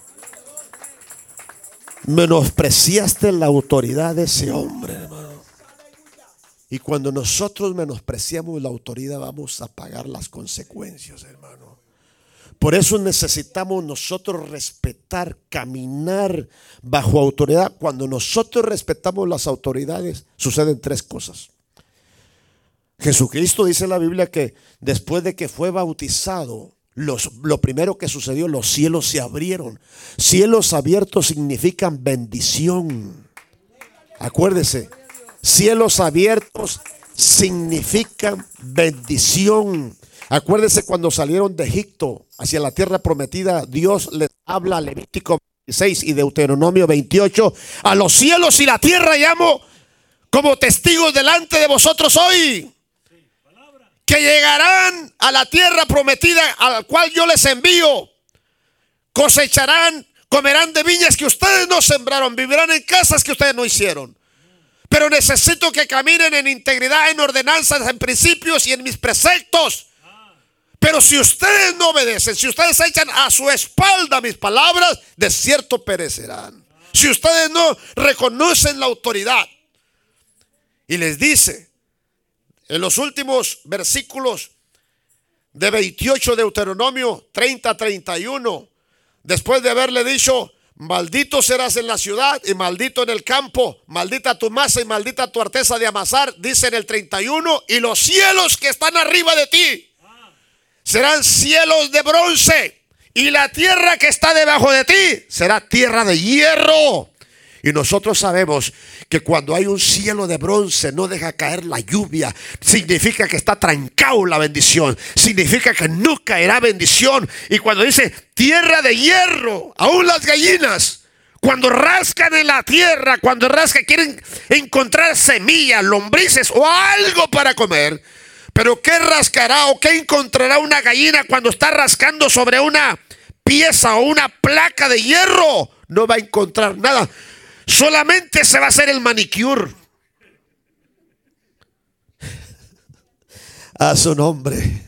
Menospreciaste la autoridad de ese hombre, hermano. Y cuando nosotros menospreciamos la autoridad, vamos a pagar las consecuencias, hermano. Por eso necesitamos nosotros respetar, caminar bajo autoridad. Cuando nosotros respetamos las autoridades, suceden tres cosas. Jesucristo dice en la Biblia que después de que fue bautizado, lo primero que sucedió, los cielos se abrieron. Cielos abiertos significan bendición. Acuérdese, cielos abiertos significan bendición. Acuérdense cuando salieron de Egipto hacia la tierra prometida, Dios les habla Levítico 26 y Deuteronomio 28. A los cielos y la tierra llamo como testigos delante de vosotros hoy. Que llegarán a la tierra prometida a la cual yo les envío. Cosecharán, comerán de viñas que ustedes no sembraron, vivirán en casas que ustedes no hicieron. Pero necesito que caminen en integridad, en ordenanzas, en principios y en mis preceptos. Pero si ustedes no obedecen, si ustedes echan a su espalda mis palabras, de cierto perecerán. Si ustedes no reconocen la autoridad. Y les dice, en los últimos versículos de 28 de Deuteronomio 30, 31, después de haberle dicho, maldito serás en la ciudad y maldito en el campo, maldita tu masa y maldita tu arteza de amasar, dice en el 31, y los cielos que están arriba de ti serán cielos de bronce y la tierra que está debajo de ti será tierra de hierro. Y nosotros sabemos que cuando hay un cielo de bronce no deja caer la lluvia. Significa que está trancado la bendición. Significa que no caerá bendición. Y cuando dice tierra de hierro, aún las gallinas, cuando rascan en la tierra, cuando rascan, quieren encontrar semillas, lombrices o algo para comer. Pero ¿qué rascará o qué encontrará una gallina cuando está rascando sobre una pieza o una placa de hierro? No va a encontrar nada. Solamente se va a hacer el manicure. A su nombre.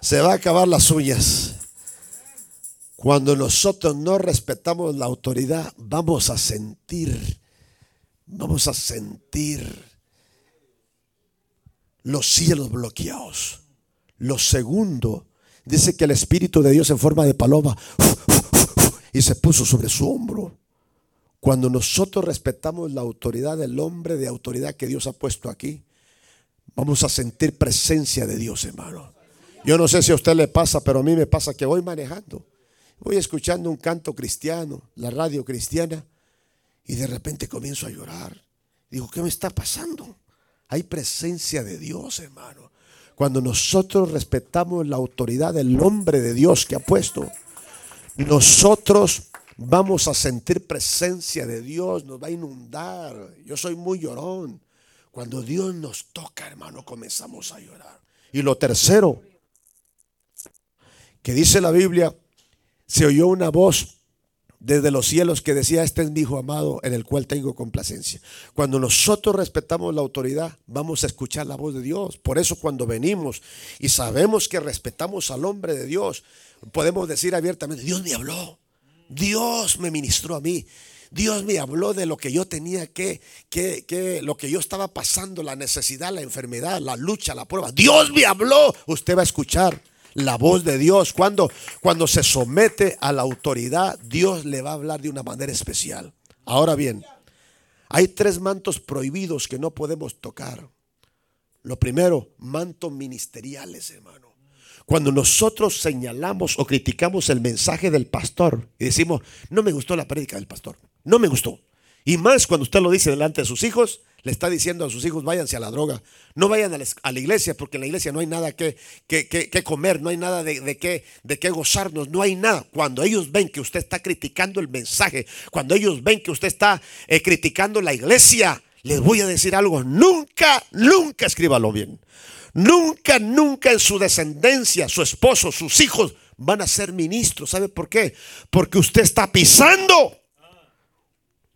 Se va a acabar las uñas. Cuando nosotros no respetamos la autoridad, vamos a sentir, vamos a sentir los cielos bloqueados. Lo segundo, dice que el Espíritu de Dios en forma de paloma y se puso sobre su hombro. Cuando nosotros respetamos la autoridad del hombre de autoridad que Dios ha puesto aquí, vamos a sentir presencia de Dios, hermano. Yo no sé si a usted le pasa, pero a mí me pasa que voy manejando, voy escuchando un canto cristiano, la radio cristiana, y de repente comienzo a llorar. Digo, ¿qué me está pasando? Hay presencia de Dios, hermano. Cuando nosotros respetamos la autoridad del hombre de Dios que ha puesto, nosotros vamos a sentir presencia de Dios, nos va a inundar. Yo soy muy llorón. Cuando Dios nos toca, hermano, comenzamos a llorar. Y lo tercero, que dice la Biblia, se oyó una voz desde los cielos que decía, este es mi hijo amado en el cual tengo complacencia. Cuando nosotros respetamos la autoridad, vamos a escuchar la voz de Dios. Por eso cuando venimos y sabemos que respetamos al hombre de Dios, podemos decir abiertamente, Dios me habló. Dios me ministró a mí. Dios me habló de lo que yo tenía que, que, que, lo que yo estaba pasando, la necesidad, la enfermedad, la lucha, la prueba. Dios me habló. Usted va a escuchar la voz de Dios. Cuando, cuando se somete a la autoridad, Dios le va a hablar de una manera especial. Ahora bien, hay tres mantos prohibidos que no podemos tocar. Lo primero, mantos ministeriales, hermano. Cuando nosotros señalamos o criticamos el mensaje del pastor y decimos, no me gustó la prédica del pastor, no me gustó. Y más cuando usted lo dice delante de sus hijos, le está diciendo a sus hijos, váyanse a la droga, no vayan a la, iglesia, porque en la iglesia no hay nada que, que, comer, no hay nada de, de, qué, de gozarnos, no hay nada. Cuando ellos ven que usted está criticando el mensaje, cuando ellos ven que usted está eh, criticando la iglesia, les voy a decir algo, nunca, nunca escríbalo bien. Nunca, nunca en su descendencia, su esposo, sus hijos van a ser ministros. ¿Sabe por qué? Porque usted está pisando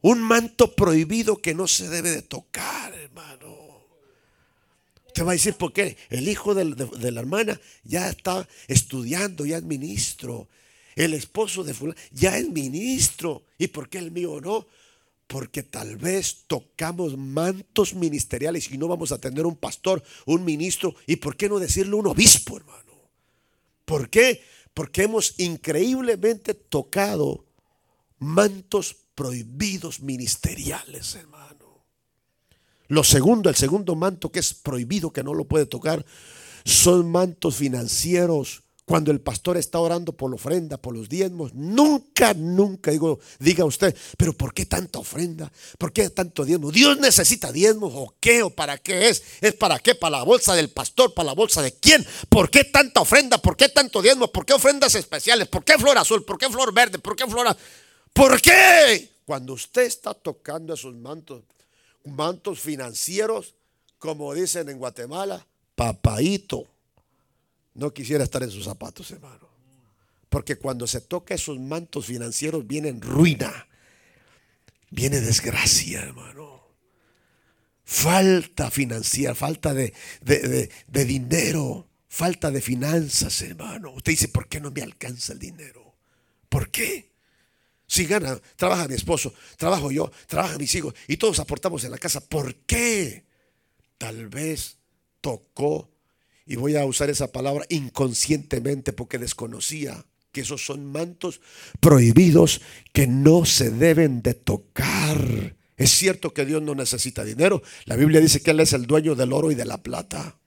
un manto prohibido que no se debe de tocar, hermano. Usted va a decir, ¿por qué? El hijo de, de la hermana ya está estudiando, ya es ministro. El esposo de fulano ya es ministro. ¿Y por qué el mío no? Porque tal vez tocamos mantos ministeriales y no vamos a tener un pastor, un ministro, y por qué no decirle un obispo, hermano. ¿Por qué? Porque hemos increíblemente tocado mantos prohibidos ministeriales, hermano. Lo segundo, el segundo manto que es prohibido, que no lo puede tocar, son mantos financieros, cuando el pastor está orando por la ofrenda, por los diezmos, nunca, nunca digo, diga usted, pero ¿por qué tanta ofrenda? ¿Por qué tanto diezmo? ¿Dios necesita diezmos o qué o para qué es? ¿Es para qué? ¿Para la bolsa del pastor? ¿Para la bolsa de quién? ¿Por qué tanta ofrenda? ¿Por qué tanto diezmo? ¿Por qué ofrendas especiales? ¿Por qué flor azul? ¿Por qué flor verde? ¿Por qué flor? ¿Por qué? Cuando usted está tocando esos mantos, mantos financieros, como dicen en Guatemala, papaito, no quisiera estar en sus zapatos, hermano. Porque cuando se toca esos mantos financieros viene ruina, viene desgracia, hermano. Falta financiera, falta de, de, dinero, falta de finanzas, hermano. Usted dice, ¿por qué no me alcanza el dinero? ¿Por qué? Si gana, trabaja mi esposo, trabajo yo, trabajan mis hijos y todos aportamos en la casa. ¿Por qué? Tal vez tocó, y voy a usar esa palabra inconscientemente porque desconocía que esos son mantos prohibidos que no se deben de tocar. Es cierto que Dios no necesita dinero. La Biblia dice que Él es el dueño del oro y de la plata.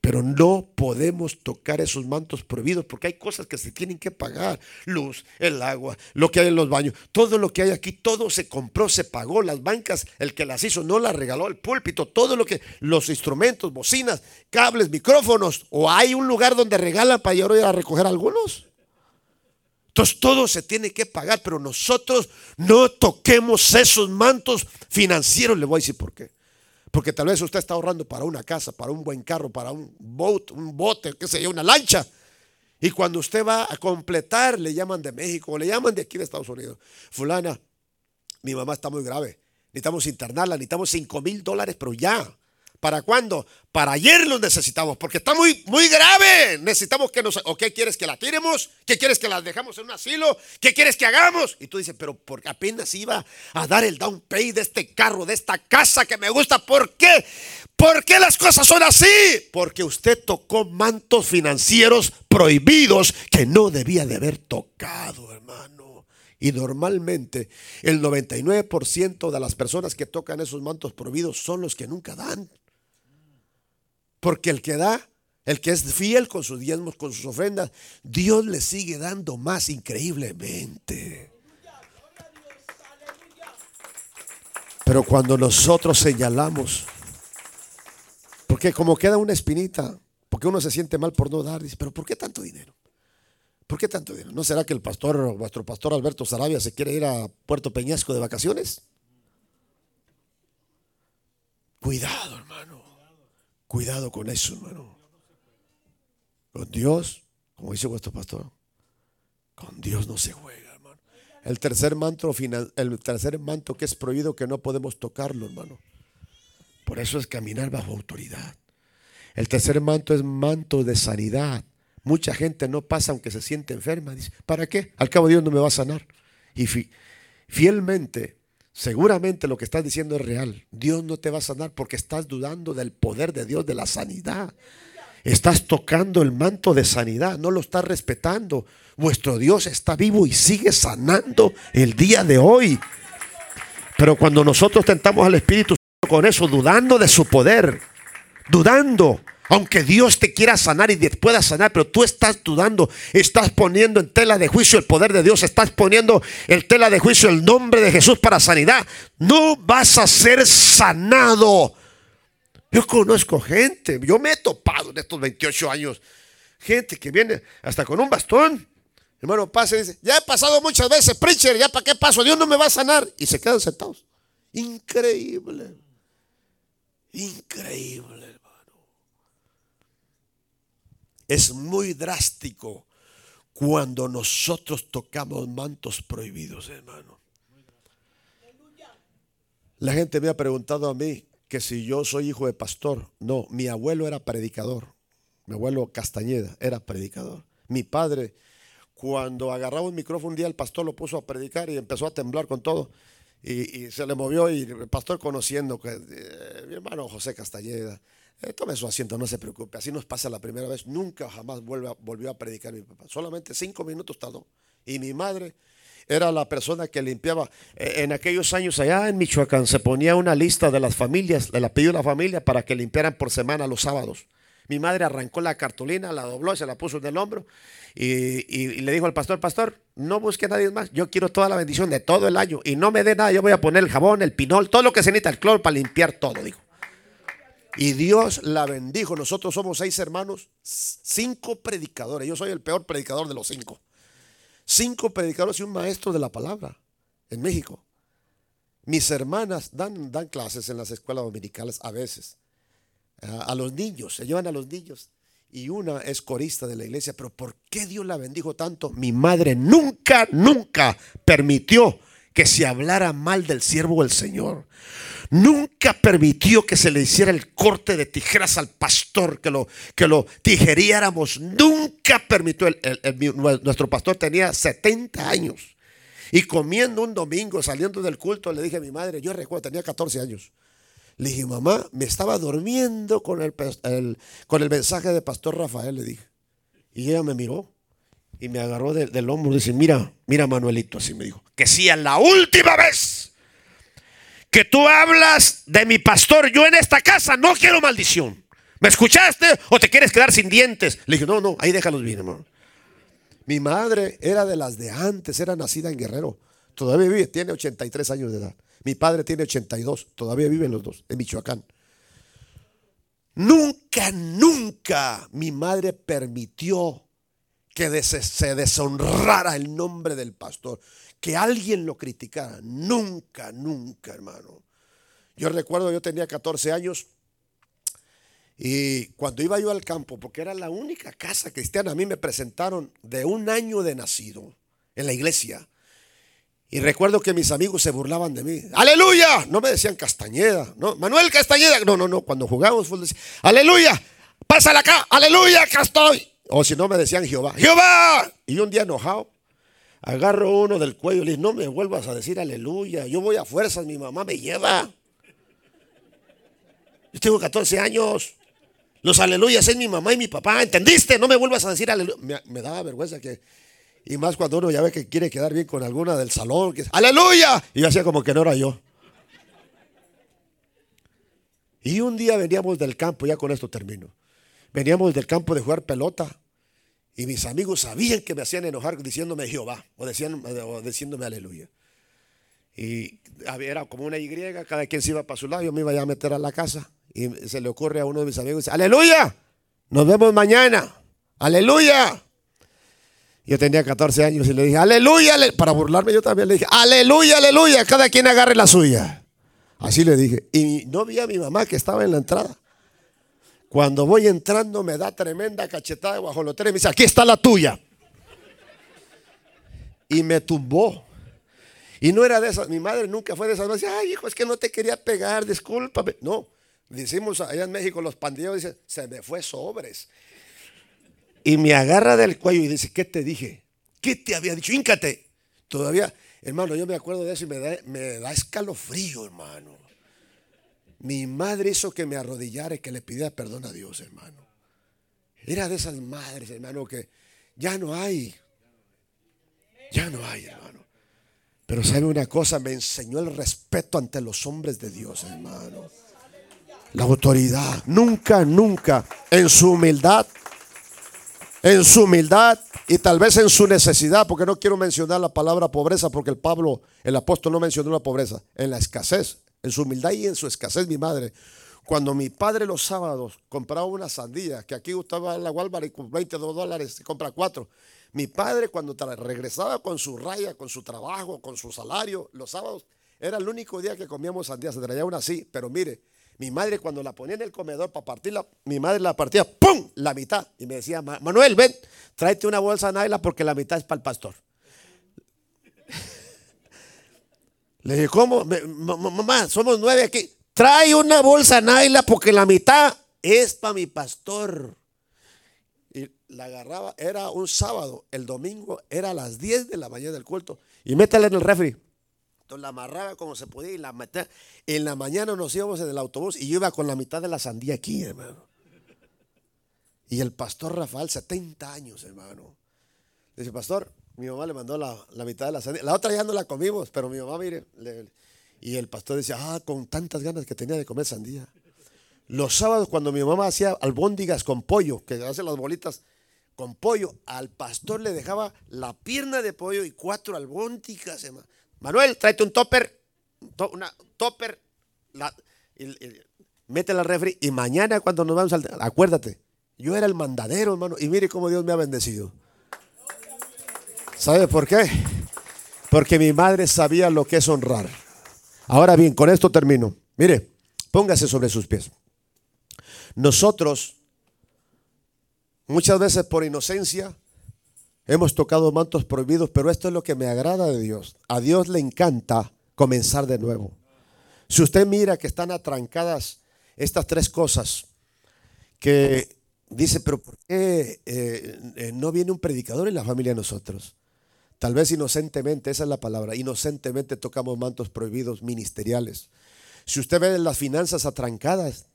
Pero no podemos tocar esos mantos prohibidos porque hay cosas que se tienen que pagar. Luz, el agua, lo que hay en los baños, todo lo que hay aquí, todo se compró, se pagó. Las bancas, el que las hizo, no las regaló el púlpito, todo lo que, los instrumentos, bocinas, cables, micrófonos. ¿O hay un lugar donde regalan para ir a recoger algunos? Entonces todo se tiene que pagar, pero nosotros no toquemos esos mantos financieros. Le voy a decir por qué. Porque tal vez usted está ahorrando para una casa, para un buen carro, para un boat, un bote, qué sé yo, una lancha. Y cuando usted va a completar, le llaman de México o le llaman de aquí de Estados Unidos. Fulana, mi mamá está muy grave. Necesitamos internarla, necesitamos 5 mil dólares, pero ya. ¿Para cuándo? Para ayer lo necesitamos, porque está muy, muy grave. Necesitamos que nos... ¿O qué quieres que la tiremos? ¿Qué quieres que la dejamos en un asilo? ¿Qué quieres que hagamos? Y tú dices, pero porque apenas iba a dar el down pay de este carro, de esta casa que me gusta. ¿Por qué? ¿Por qué las cosas son así? Porque usted tocó mantos financieros prohibidos que no debía de haber tocado, hermano. Y normalmente el 99% de las personas que tocan esos mantos prohibidos son los que nunca dan. Porque el que da, el que es fiel con sus diezmos, con sus ofrendas, Dios le sigue dando más increíblemente. Pero cuando nosotros señalamos, porque como queda una espinita, porque uno se siente mal por no dar, dice, pero ¿por qué tanto dinero? ¿Por qué tanto dinero? ¿No será que el pastor, vuestro pastor Alberto Sarabia, se quiere ir a Puerto Peñasco de vacaciones? Cuidado. Cuidado con eso, hermano. Con Dios, como dice vuestro pastor, con Dios no se juega, hermano. El tercer manto, el tercer manto que es prohibido que no podemos tocarlo, hermano. Por eso es caminar bajo autoridad. El tercer manto es manto de sanidad. Mucha gente no pasa aunque se siente enferma. Dice, ¿para qué? Al cabo Dios no me va a sanar. Y fielmente Seguramente lo que estás diciendo es real. Dios no te va a sanar porque estás dudando del poder de Dios, de la sanidad. Estás tocando el manto de sanidad, no lo estás respetando. Vuestro Dios está vivo y sigue sanando el día de hoy. Pero cuando nosotros tentamos al Espíritu con eso, dudando de su poder, dudando, aunque Dios te quiera sanar y te pueda sanar, pero tú estás dudando, estás poniendo en tela de juicio el poder de Dios, estás poniendo en tela de juicio el nombre de Jesús para sanidad. No vas a ser sanado. Yo conozco gente, yo me he topado en estos 28 años, gente que viene hasta con un bastón. Hermano, pasa y dice, ya he pasado muchas veces, preacher, ya para qué paso, Dios no me va a sanar. Y se quedan sentados. Increíble. Increíble. Es muy drástico cuando nosotros tocamos mantos prohibidos, hermano. La gente me ha preguntado a mí que si yo soy hijo de pastor. No, mi abuelo era predicador. Mi abuelo Castañeda era predicador. Mi padre, cuando agarraba un micrófono un día, el pastor lo puso a predicar y empezó a temblar con todo. Y, se le movió y el pastor conociendo que eh, mi hermano José Castañeda, eh, tome su asiento, no se preocupe. Así nos pasa la primera vez. Nunca jamás volvió a predicar mi papá. Solamente cinco minutos tardó. Y mi madre era la persona que limpiaba. Eh, en aquellos años allá en Michoacán se ponía una lista de las familias, le pidió a la familia para que limpiaran por semana los sábados. Mi madre arrancó la cartulina, la dobló, se la puso en el hombro y, le dijo al pastor, pastor, no busque a nadie más, yo quiero toda la bendición de todo el año y no me dé nada, yo voy a poner el jabón, el pinol, todo lo que se necesita, el cloro para limpiar todo, dijo. Y Dios la bendijo. Nosotros somos seis hermanos, cinco predicadores. Yo soy el peor predicador de los cinco. Cinco predicadores y un maestro de la palabra en México. Mis hermanas dan, dan clases en las escuelas dominicales a veces. a, los niños, se llevan a los niños. Y una es corista de la iglesia, pero ¿por qué Dios la bendijo tanto? Mi madre nunca, nunca permitió que se hablara mal del siervo del Señor. Nunca permitió que se le hiciera el corte de tijeras al pastor, que lo, que lo tijeriáramos. Nunca permitió. nuestro pastor tenía 70 años. Y comiendo un domingo, saliendo del culto, le dije a mi madre, yo recuerdo, tenía 14 años. Le dije, mamá, me estaba durmiendo con el, con el mensaje de Pastor Rafael, le dije. Y ella me miró y me agarró del hombro y dice, mira, mira Manuelito, así me dijo, que sea la última vez que tú hablas de mi pastor, yo en esta casa no quiero maldición. ¿Me escuchaste o te quieres quedar sin dientes? Le dije, no, no, ahí déjalos bien, hermano. Mi madre era de las de antes, era nacida en Guerrero. Todavía vive, tiene 83 años de edad. Mi padre tiene 82, todavía viven los dos, en Michoacán. Nunca, nunca mi madre permitió que se deshonrara el nombre del pastor, que alguien lo criticara. Nunca, nunca, hermano. Yo recuerdo, yo tenía 14 años y cuando iba yo al campo, porque era la única casa cristiana, a mí me presentaron de un año de nacido en la iglesia. Y recuerdo que mis amigos se burlaban de mí. ¡Aleluya! No me decían Castañeda, ¿no? Manuel Castañeda. No, no, no. Cuando jugábamos fútbol decían, ¡Aleluya! ¡Pásala acá! ¡Aleluya! ¡Acá estoy! O si no me decían Jehová. ¡Jehová! Y un día enojado, agarro uno del cuello y le digo, no me vuelvas a decir aleluya. Yo voy a fuerzas, mi mamá me lleva. Yo tengo 14 años. Los aleluyas es mi mamá y mi papá. ¿Entendiste? No me vuelvas a decir aleluya. Me, me daba vergüenza que y más cuando uno ya ve que quiere quedar bien con alguna del salón. Que, ¡Aleluya! Y yo hacía como que no era yo. Y un día veníamos del campo, ya con esto termino. Veníamos del campo de jugar pelota. Y mis amigos sabían que me hacían enojar diciéndome Jehová o, decían, o diciéndome aleluya. Y era como una Y, cada quien se iba para su lado. Yo me iba a meter a la casa. Y se le ocurre a uno de mis amigos: ¡Aleluya! Nos vemos mañana. ¡Aleluya! Yo tenía 14 años y le dije, aleluya, para burlarme yo también le dije, aleluya, aleluya, cada quien agarre la suya. Así le dije. Y no vi a mi mamá que estaba en la entrada. Cuando voy entrando me da tremenda cachetada de guajolotera y me dice, aquí está la tuya. Y me tumbó. Y no era de esas, mi madre nunca fue de esas. Dice, ay hijo, es que no te quería pegar, discúlpame. No, decimos allá en México los pandilleros dicen, se me fue sobres. Y me agarra del cuello y dice, ¿qué te dije? ¿Qué te había dicho? Íncate. Todavía, hermano, yo me acuerdo de eso y me da, me da escalofrío, hermano. Mi madre hizo que me arrodillara y que le pidiera perdón a Dios, hermano. Era de esas madres, hermano, que ya no hay. Ya no hay, hermano. Pero sabe una cosa, me enseñó el respeto ante los hombres de Dios, hermano. La autoridad. Nunca, nunca, en su humildad, en su humildad y tal vez en su necesidad, porque no quiero mencionar la palabra pobreza, porque el Pablo, el apóstol no mencionó la pobreza, en la escasez, en su humildad y en su escasez, mi madre. Cuando mi padre los sábados compraba una sandía, que aquí gustaba la Walmart y con 22 dólares compra cuatro. Mi padre cuando regresaba con su raya, con su trabajo, con su salario, los sábados, era el único día que comíamos sandía, se traía una así, pero mire, mi madre cuando la ponía en el comedor para partirla, mi madre la partía, ¡pum! La mitad. Y me decía, Manuel, ven, tráete una bolsa Naila porque la mitad es para el pastor. Le dije, ¿cómo? Mamá, somos nueve aquí. Trae una bolsa Naila porque la mitad es para mi pastor. Y la agarraba, era un sábado, el domingo era a las 10 de la mañana del culto. Y métela en el refri la amarraba como se podía y la metía. En la mañana nos íbamos en el autobús y yo iba con la mitad de la sandía aquí, hermano. Y el pastor Rafael, 70 años, hermano. Dice, pastor, mi mamá le mandó la, mitad de la sandía. La otra ya no la comimos, pero mi mamá, mire. y el pastor decía, ah, con tantas ganas que tenía de comer sandía. Los sábados, cuando mi mamá hacía albóndigas con pollo, que hace las bolitas con pollo, al pastor le dejaba la pierna de pollo y cuatro albóndigas, hermano. Manuel, tráete un topper, una topper, la, mete la refri y mañana cuando nos vamos al... Acuérdate, yo era el mandadero, hermano, y mire cómo Dios me ha bendecido. ¿Sabe por qué? Porque mi madre sabía lo que es honrar. Ahora bien, con esto termino. Mire, póngase sobre sus pies. Nosotros, muchas veces por inocencia, hemos tocado mantos prohibidos, pero esto es lo que me agrada de Dios. A Dios le encanta comenzar de nuevo. Si usted mira que están atrancadas estas tres cosas, que dice, pero ¿por qué eh, eh, no viene un predicador en la familia de nosotros? Tal vez inocentemente, esa es la palabra, inocentemente tocamos mantos prohibidos ministeriales. Si usted ve las finanzas atrancadas,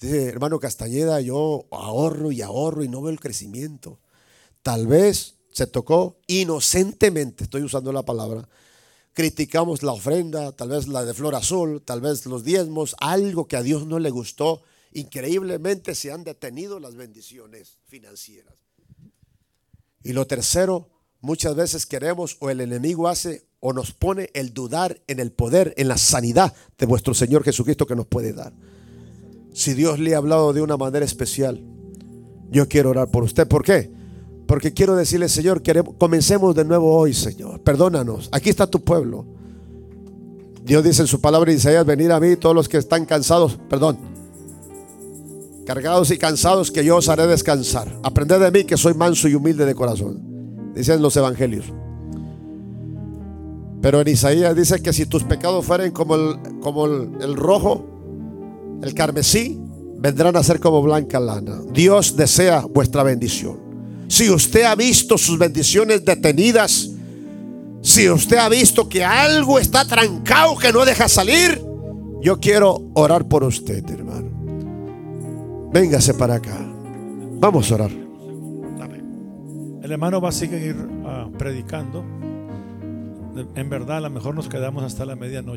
dice, hermano Castañeda, yo ahorro y ahorro y no veo el crecimiento. Tal vez se tocó inocentemente, estoy usando la palabra, criticamos la ofrenda, tal vez la de flor azul, tal vez los diezmos, algo que a Dios no le gustó. Increíblemente se han detenido las bendiciones financieras. Y lo tercero, muchas veces queremos o el enemigo hace o nos pone el dudar en el poder, en la sanidad de vuestro Señor Jesucristo que nos puede dar. Si Dios le ha hablado de una manera especial, yo quiero orar por usted. ¿Por qué? Porque quiero decirle, Señor, queremos, comencemos de nuevo hoy, Señor. Perdónanos. Aquí está tu pueblo. Dios dice en su palabra Isaías, venid a mí todos los que están cansados, perdón, cargados y cansados, que yo os haré descansar. Aprended de mí que soy manso y humilde de corazón dicen los evangelios. Pero en Isaías dice que si tus pecados fueren como el, como el, rojo, el carmesí, vendrán a ser como blanca lana. Dios desea vuestra bendición. Si usted ha visto sus bendiciones detenidas, si usted ha visto que algo está trancado que no deja salir, yo quiero orar por usted, hermano. Véngase para acá. Vamos a orar. El hermano va a seguir ah, predicando. En verdad, a lo mejor nos quedamos hasta la medianoche.